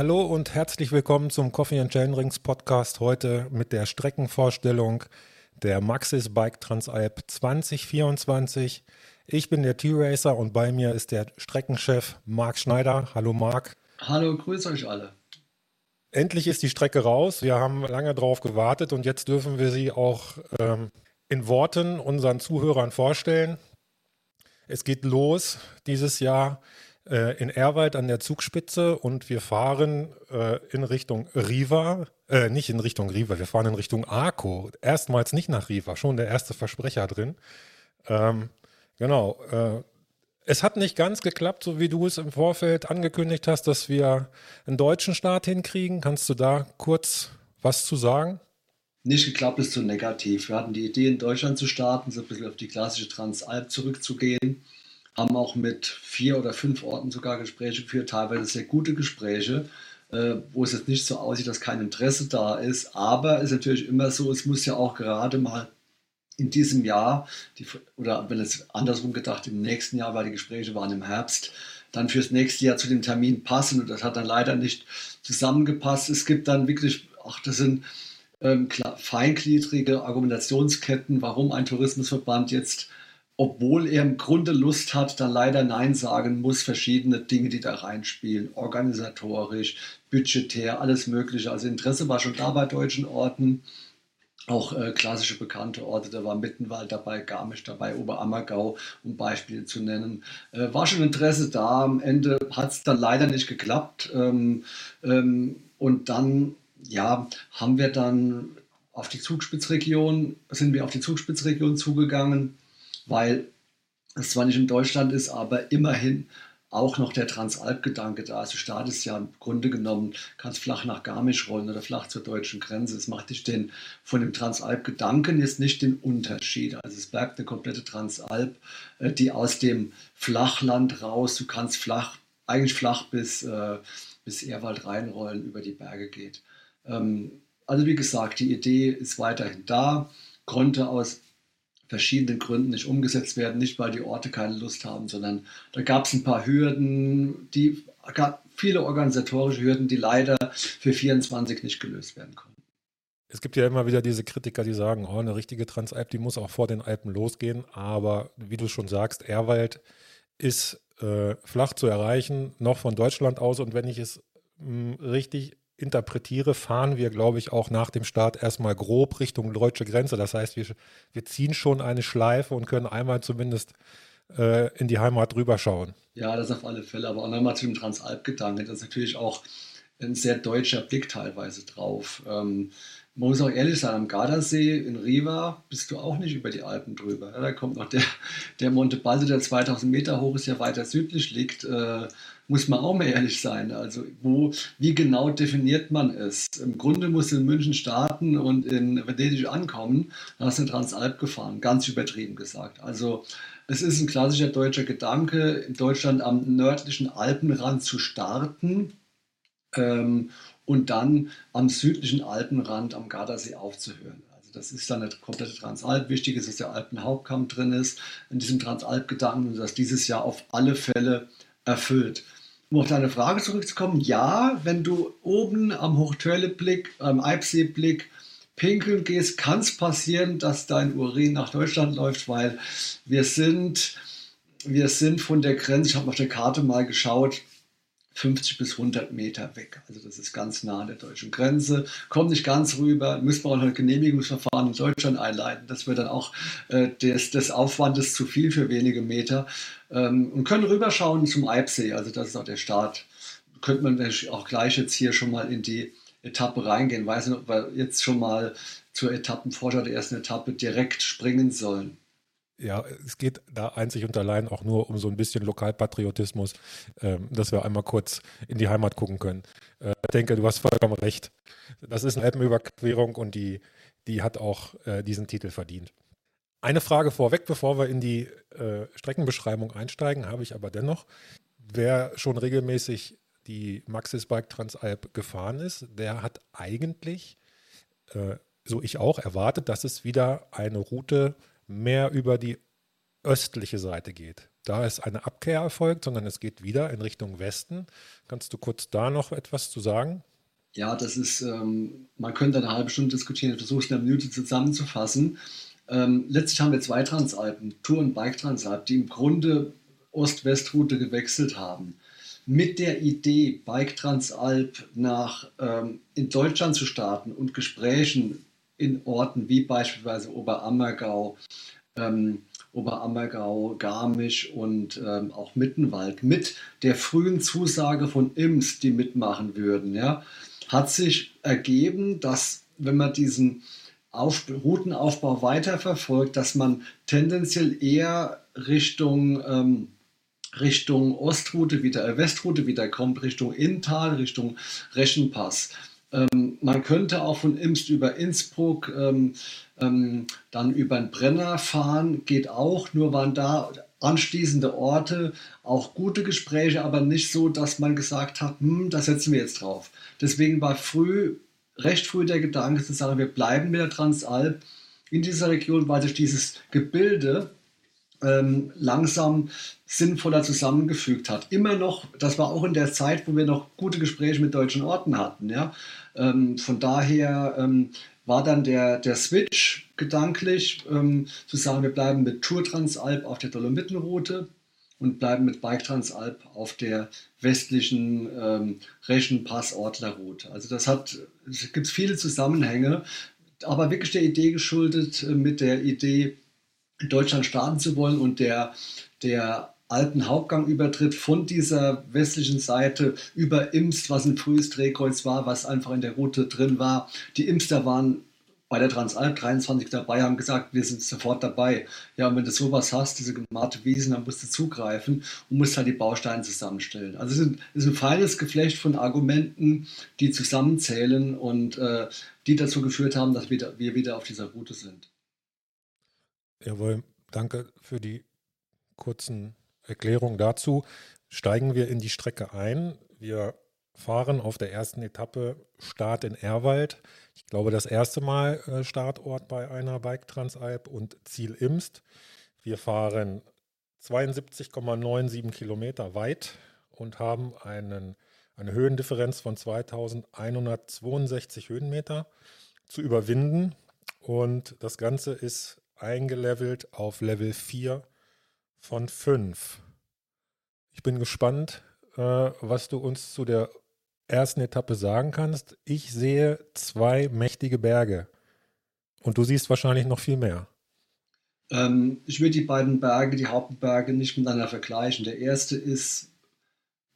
Hallo und herzlich willkommen zum Coffee and Chain Rings Podcast heute mit der Streckenvorstellung der Maxis Bike Transalp 2024. Ich bin der T-Racer und bei mir ist der Streckenchef Marc Schneider. Hallo Marc. Hallo, grüß euch alle. Endlich ist die Strecke raus. Wir haben lange drauf gewartet und jetzt dürfen wir sie auch ähm, in Worten unseren Zuhörern vorstellen. Es geht los dieses Jahr äh, in Erwald an der Zugspitze und wir fahren äh, in Richtung Riva, äh, nicht in Richtung Riva, wir fahren in Richtung Arco. Erstmals nicht nach Riva, schon der erste Versprecher drin. Ähm, genau. Äh, es hat nicht ganz geklappt, so wie du es im Vorfeld angekündigt hast, dass wir einen deutschen Start hinkriegen. Kannst du da kurz was zu sagen? Nicht geklappt ist zu negativ. Wir hatten die Idee, in Deutschland zu starten, so ein bisschen auf die klassische Transalp zurückzugehen haben auch mit vier oder fünf Orten sogar Gespräche geführt, teilweise sehr gute Gespräche, äh, wo es jetzt nicht so aussieht, dass kein Interesse da ist. Aber es ist natürlich immer so, es muss ja auch gerade mal in diesem Jahr, die, oder wenn es andersrum gedacht, im nächsten Jahr, weil die Gespräche waren im Herbst, dann fürs nächste Jahr zu dem Termin passen. Und das hat dann leider nicht zusammengepasst. Es gibt dann wirklich, ach, das sind ähm, klar, feingliedrige Argumentationsketten, warum ein Tourismusverband jetzt obwohl er im Grunde Lust hat, dann leider Nein sagen muss, verschiedene Dinge, die da reinspielen, organisatorisch, budgetär, alles Mögliche. Also Interesse war schon da bei deutschen Orten, auch äh, klassische bekannte Orte, da war Mittenwald dabei, Garmisch dabei, Oberammergau, um Beispiele zu nennen. Äh, war schon Interesse da, am Ende hat es dann leider nicht geklappt. Ähm, ähm, und dann, ja, haben wir dann auf die Zugspitzregion, sind wir auf die Zugspitzregion zugegangen weil es zwar nicht in Deutschland ist, aber immerhin auch noch der Transalp-Gedanke da ist. Du startest ja im Grunde genommen, kannst flach nach Garmisch rollen oder flach zur deutschen Grenze. Es macht dich den, von dem Transalp-Gedanken jetzt nicht den Unterschied. Also es bleibt eine komplette Transalp, äh, die aus dem Flachland raus, du kannst flach, eigentlich flach bis, äh, bis Ehrwald reinrollen, über die Berge geht. Ähm, also wie gesagt, die Idee ist weiterhin da, konnte aus verschiedenen Gründen nicht umgesetzt werden. Nicht, weil die Orte keine Lust haben, sondern da gab es ein paar Hürden, die viele organisatorische Hürden, die leider für 24 nicht gelöst werden konnten. Es gibt ja immer wieder diese Kritiker, die sagen, oh, eine richtige Transalp, die muss auch vor den Alpen losgehen. Aber wie du schon sagst, Erwald ist äh, flach zu erreichen, noch von Deutschland aus. Und wenn ich es mh, hm, richtig interpretiere, fahren wir, glaube ich, auch nach dem Start erstmal grob Richtung deutsche Grenze. Das heißt, wir, wir ziehen schon eine Schleife und können einmal zumindest äh, in die Heimat rüberschauen. Ja, das auf alle Fälle. Aber auch nochmal zu dem Transalp-Gedanken. Das ist natürlich auch ein sehr deutscher Blick teilweise drauf. Ähm, man muss auch ehrlich sein, am Gardasee in Riva bist du auch nicht über die Alpen drüber. Da kommt noch der, der Monte Balde, der 2000 Meter hoch ist, ja weiter südlich liegt. Äh, muss man auch mal ehrlich sein. Also wo, wie genau definiert man es? Im Grunde musst du in München starten und in Venedig ankommen, dann hast du eine Transalp gefahren, ganz übertrieben gesagt. Also es ist ein klassischer deutscher Gedanke, in Deutschland am nördlichen Alpenrand zu starten ähm, und dann am südlichen Alpenrand am Gardasee aufzuhören. Also das ist dann eine komplette Transalp. Wichtig ist, dass der Alpenhauptkamm drin ist in diesem Transalp-Gedanken und dass dieses Jahr auf alle Fälle erfüllt um auf deine Frage zurückzukommen, ja, wenn du oben am Hochtörle-Blick, am Eibsee-Blick pinkeln gehst, kann es passieren, dass dein Urin nach Deutschland läuft, weil wir sind, wir sind von der Grenze, ich habe auf der Karte mal geschaut, 50 bis 100 Meter weg. Also das ist ganz nah an der deutschen Grenze. Kommt nicht ganz rüber, müssen wir auch ein Genehmigungsverfahren in Deutschland einleiten. Das wird dann auch äh, des, des Aufwandes zu viel für wenige Meter. Ähm, und können rüberschauen zum Eibsee. Also das ist auch der Start. Könnte man auch gleich jetzt hier schon mal in die Etappe reingehen. Weiß nicht, ob wir jetzt schon mal zur Etappenvorschau der ersten Etappe direkt springen sollen ja, es geht da einzig und allein auch nur um so ein bisschen Lokalpatriotismus, ähm, dass wir einmal kurz in die Heimat gucken können. Äh, ich denke, du hast vollkommen recht. Das ist eine Alpenüberquerung und die, die hat auch äh, diesen Titel verdient. Eine Frage vorweg, bevor wir in die äh, Streckenbeschreibung einsteigen, habe ich aber dennoch. Wer schon regelmäßig die Maxis Bike Transalp gefahren ist, der hat eigentlich, äh, so ich auch, erwartet, dass es wieder eine Route mehr über die östliche Seite geht. Da ist eine Abkehr erfolgt, sondern es geht wieder in Richtung Westen. Kannst du kurz da noch etwas zu sagen? Ja, das ist, ähm, man könnte eine halbe Stunde diskutieren, ich versuche es in einer Minute zusammenzufassen. Ähm, letztlich haben wir zwei Transalpen, Tour- und Bike-Transalp, die im Grunde Ost-West-Route gewechselt haben. Mit der Idee, Bike Transalp nach, ähm, in Deutschland zu starten und Gesprächen in Orten wie beispielsweise Oberammergau, ähm, Oberammergau, Garmisch und ähm, auch Mittenwald mit der frühen Zusage von IMS, die mitmachen würden, ja, hat sich ergeben, dass wenn man diesen Auf Routenaufbau weiterverfolgt, dass man tendenziell eher Richtung, ähm, Richtung Ostroute wieder, äh, Westroute wieder kommt, Richtung Inntal, Richtung Reschenpass. Ähm, man könnte auch von Imst über Innsbruck, ähm, ähm, dann über den Brenner fahren, geht auch, nur waren da anschließende Orte, auch gute Gespräche, aber nicht so, dass man gesagt hat, hm, da setzen wir jetzt drauf. Deswegen war früh, recht früh der Gedanke zu sagen, wir bleiben mit der Transalp in dieser Region, weil sich dieses Gebilde ähm, langsam sinnvoller zusammengefügt hat. Immer noch, das war auch in der Zeit, wo wir noch gute Gespräche mit deutschen Orten hatten. Ja? Ähm, von daher ähm, war dann der, der Switch gedanklich, ähm, zu sagen, wir bleiben mit Tour Transalp auf der Dolomitenroute und bleiben mit Bike Transalp auf der westlichen ähm, Reschenpass-Ortler-Route. Also das hat, es gibt viele Zusammenhänge, aber wirklich der Idee geschuldet, äh, mit der Idee, Deutschland starten zu wollen und der, der alten Hauptgangübertritt von dieser westlichen Seite über Imst, was ein frühes Drehkreuz war, was einfach in der Route drin war. Die Imster waren bei der Transalp 23 dabei, haben gesagt, wir sind sofort dabei. Ja, und wenn du sowas hast, diese gemalte Wiesen, dann musst du zugreifen und musst halt die Bausteine zusammenstellen. Also es ist ein, feines Geflecht von Argumenten, die zusammenzählen und äh, die dazu geführt haben, dass wir wieder auf dieser Route sind. Jawohl, danke für die kurzen Erklärungen dazu. Steigen wir in die Strecke ein. Wir fahren auf der ersten Etappe Start in Erwald. Ich glaube, das erste Mal äh, Startort bei einer Bike Transalp und Ziel Imst. Wir fahren 72,97 Kilometer weit und haben einen, eine Höhendifferenz von 2162 Höhenmeter zu überwinden. Und das Ganze ist eingelevelt auf Level 4 von 5. Ich bin gespannt, äh, was du uns zu der ersten Etappe sagen kannst. Ich sehe zwei mächtige Berge und du siehst wahrscheinlich noch viel mehr. Ähm, ich würde die beiden Berge, die Hauptberge, nicht miteinander vergleichen. Der erste ist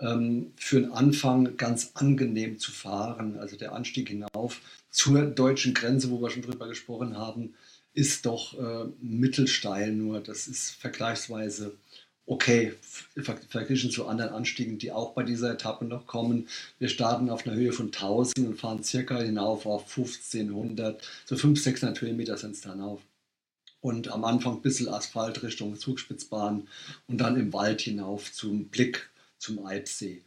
ähm, für den Anfang ganz angenehm zu fahren, also der Anstieg hinauf zur deutschen Grenze, wo wir schon drüber gesprochen haben ist doch äh, mittelsteil nur. Das ist vergleichsweise okay verglichen zu anderen Anstiegen, die auch bei dieser Etappe noch kommen. Wir starten auf einer Höhe von 1000 und fahren circa hinauf auf 1500, so 500, 600 Höhenmeter sind es dann auf. Und am Anfang ein bisschen Asphalt Richtung Zugspitzbahn und dann im Wald hinauf zum Blick zum Eibsee.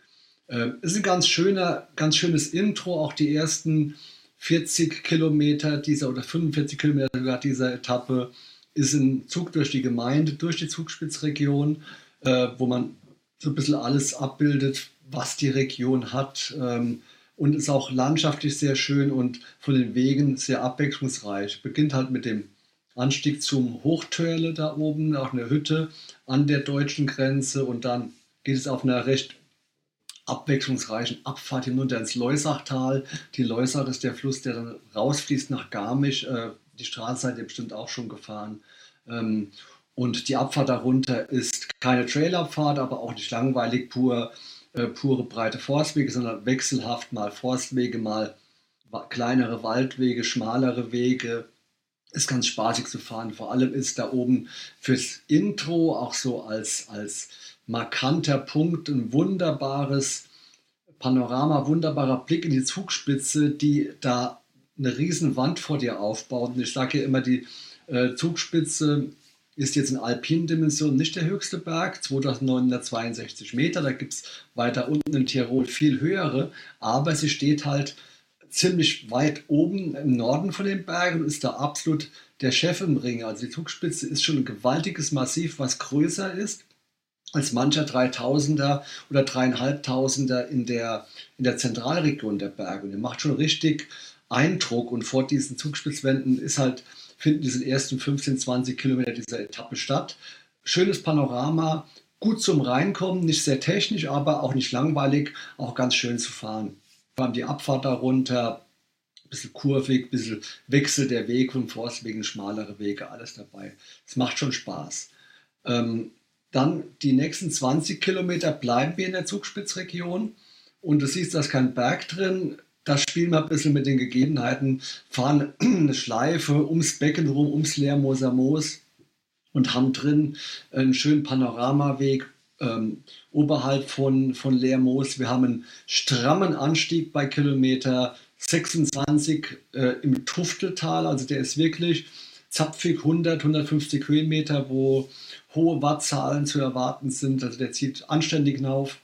Äh, ist ein ganz schöner, ganz schönes Intro, auch die ersten 40 Kilometer dieser oder 45 Kilometer dieser Etappe ist ein Zug durch die Gemeinde, durch die Zugspitzregion, äh, wo man so ein bisschen alles abbildet, was die Region hat. Ähm, und ist auch landschaftlich sehr schön und von den Wegen sehr abwechslungsreich. Beginnt halt mit dem Anstieg zum Hochtörle da oben, auch eine Hütte an der deutschen Grenze und dann geht es auf einer recht abwechslungsreichen Abfahrt hinunter ins Leusachtal. Die Leusach ist der Fluss, der dann rausfließt nach Garmisch. Äh, die Straße seid ihr bestimmt auch schon gefahren. Ähm, und die Abfahrt darunter ist keine Trailabfahrt, aber auch nicht langweilig, pur, äh, pure breite Forstwege, sondern wechselhaft mal Forstwege, mal kleinere Waldwege, schmalere Wege. Ist ganz spaßig zu fahren. Vor allem ist da oben fürs Intro auch so als, als markanter Punkt, ein wunderbares Panorama, wunderbarer Blick in die Zugspitze, die da eine riesen Wand vor dir aufbaut. Und ich sage ja immer, die äh, Zugspitze ist jetzt in alpinen Dimensionen nicht der höchste Berg, 2962 Meter. Da gibt es weiter unten in Tirol viel höhere, aber sie steht halt ziemlich weit oben im Norden von den Bergen und ist da absolut der Chef im Ring. Also die Zugspitze ist schon ein gewaltiges Massiv, was größer ist als mancher 3000er oder 3500er in der, in der Zentralregion der Berge. Und der macht schon richtig Eindruck und vor diesen Zugspitzwänden ist halt, finden diese ersten 15, 20 Kilometer dieser Etappe statt. Schönes Panorama, gut zum Reinkommen, nicht sehr technisch, aber auch nicht langweilig, auch ganz schön zu fahren. Vor allem die Abfahrt darunter, ein bisschen kurvig, ein bisschen Wechsel der Weg vom Forstwegen, schmalere Wege, alles dabei. Es macht schon Spaß. Ähm, dann die nächsten 20 Kilometer bleiben wir in der Zugspitzregion und du siehst, da ist kein Berg drin. Da spielen wir ein bisschen mit den Gegebenheiten, fahren eine Schleife ums Becken rum, ums Leermoser Moos und haben drin einen schönen Panoramaweg ähm, oberhalb von, von Leermoos. Wir haben einen strammen Anstieg bei Kilometer 26 äh, im Tufteltal, also der ist wirklich zapfig 100, 150 Höhenmeter, wo hohe Wattzahlen zu erwarten sind. Also der zieht anständig hinauf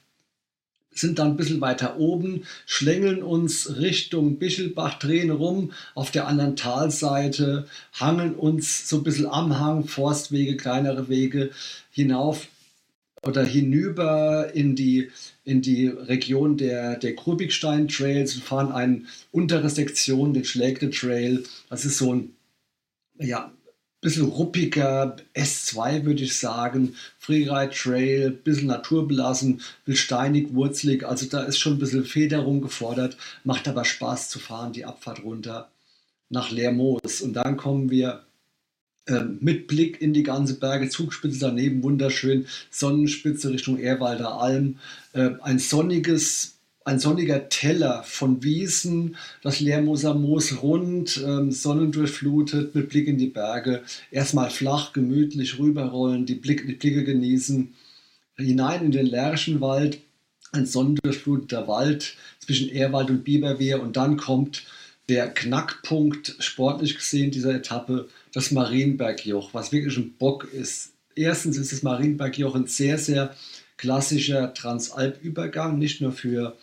sind dann ein bisschen weiter oben, schlängeln uns Richtung Bichelbach, drehen rum auf der anderen Talseite, hangeln uns so ein bisschen am Hang, Forstwege, kleinere Wege hinauf oder hinüber in die, in die Region der, der Grubigstein Trails und fahren eine untere Sektion, den Schlägte Trail. Das ist so ein ja, bisschen ruppiger S2, würde ich sagen. Freeride Trail, bisschen naturbelassen, will steinig, wurzelig. Also da ist schon ein bisschen Federung gefordert, macht aber Spaß zu fahren, die Abfahrt runter nach Lermoos. Und dann kommen wir äh, mit Blick in die ganze Berge, Zugspitze daneben, wunderschön, Sonnenspitze Richtung Ehrwalder Alm. Äh, ein sonniges, ein sonniger Teller von Wiesen, das Leermoser Moos rund, ähm, sonnendurchflutet, mit Blick in die Berge. Erstmal flach, gemütlich rüberrollen, die, Blick, die Blicke genießen. Hinein in den Lärchenwald, ein sonnendurchfluteter Wald zwischen Ehrwald und Biberwehr. Und dann kommt der Knackpunkt, sportlich gesehen, dieser Etappe, das Marienbergjoch, was wirklich ein Bock ist. Erstens ist das Marienbergjoch ein sehr, sehr klassischer Transalp-Übergang, nicht nur für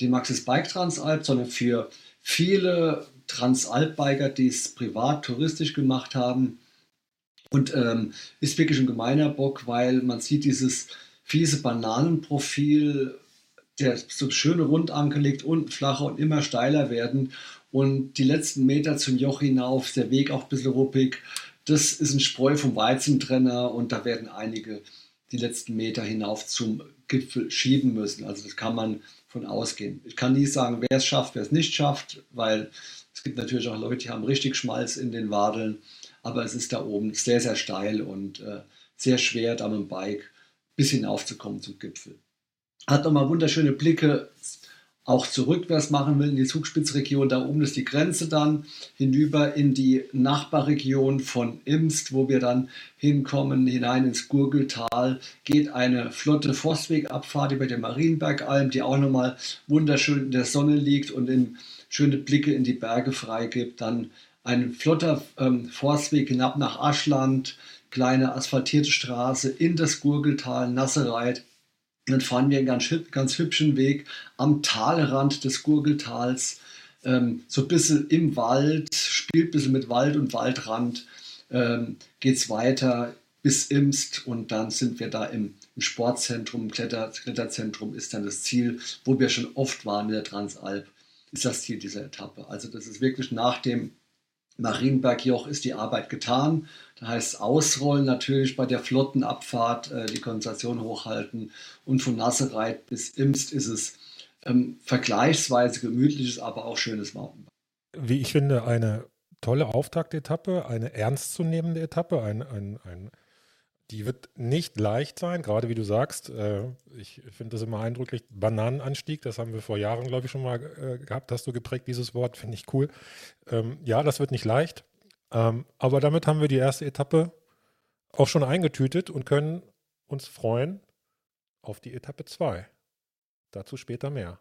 die Maxis Bike Transalp, sondern für viele Transalp-Biker, die es privat, touristisch gemacht haben. Und ähm, ist wirklich ein gemeiner Bock, weil man sieht dieses fiese Bananenprofil, der so schön rund angelegt, unten flacher und immer steiler werden. Und die letzten Meter zum Joch hinauf, der Weg auch ein bisschen ruppig. Das ist ein Spreu vom Weizentrenner und da werden einige die letzten Meter hinauf zum Gipfel schieben müssen. Also das kann man von ausgehen. Ich kann nie sagen, wer es schafft, wer es nicht schafft, weil es gibt natürlich auch Leute, die haben richtig Schmalz in den Wadeln, aber es ist da oben sehr, sehr steil und äh, sehr schwer, da mit dem Bike bis hinaufzukommen zum Gipfel. Hat nochmal wunderschöne Blicke auch zurück, wer es machen will, in die Zugspitzregion. Da oben ist die Grenze dann hinüber in die Nachbarregion von Imst, wo wir dann hinkommen, hinein ins Gurgeltal. Geht eine flotte Forstwegabfahrt über den Marienbergalm, die auch nochmal wunderschön in der Sonne liegt und in schöne Blicke in die Berge freigibt. Dann ein flotter ähm, Forstweg hinab nach Aschland, kleine asphaltierte Straße in das Gurgeltal, Nassereit dann fahren wir einen ganz, ganz hübschen Weg am Talrand des Gurgeltals, ähm, so ein bisschen im Wald, spielt ein bisschen mit Wald und Waldrand, ähm, geht es weiter bis Imst und dann sind wir da im, im Sportzentrum, Kletter, Kletterzentrum ist dann das Ziel, wo wir schon oft waren in der Transalp, ist das Ziel dieser Etappe. Also das ist wirklich nach dem Marienbergjoch ist die Arbeit getan. Da heißt ausrollen natürlich bei der Flottenabfahrt, äh, die Konzentration hochhalten und von Nassereit bis Imst ist es ähm, vergleichsweise gemütliches, aber auch schönes Mountainbike. Wie ich finde, eine tolle Auftaktetappe, eine ernstzunehmende Etappe, ein, ein, ein die wird nicht leicht sein, gerade wie du sagst. Äh, ich finde das immer eindrücklich. Bananenanstieg, das haben wir vor Jahren, glaube ich, schon mal äh, gehabt. Hast du geprägt, dieses Wort, finde ich cool. Ähm, ja, das wird nicht leicht. Ähm, aber damit haben wir die erste Etappe auch schon eingetütet und können uns freuen auf die Etappe 2. Dazu später mehr.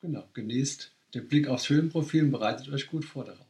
Genau, genießt den Blick aufs Höhenprofil und bereitet euch gut vor darauf.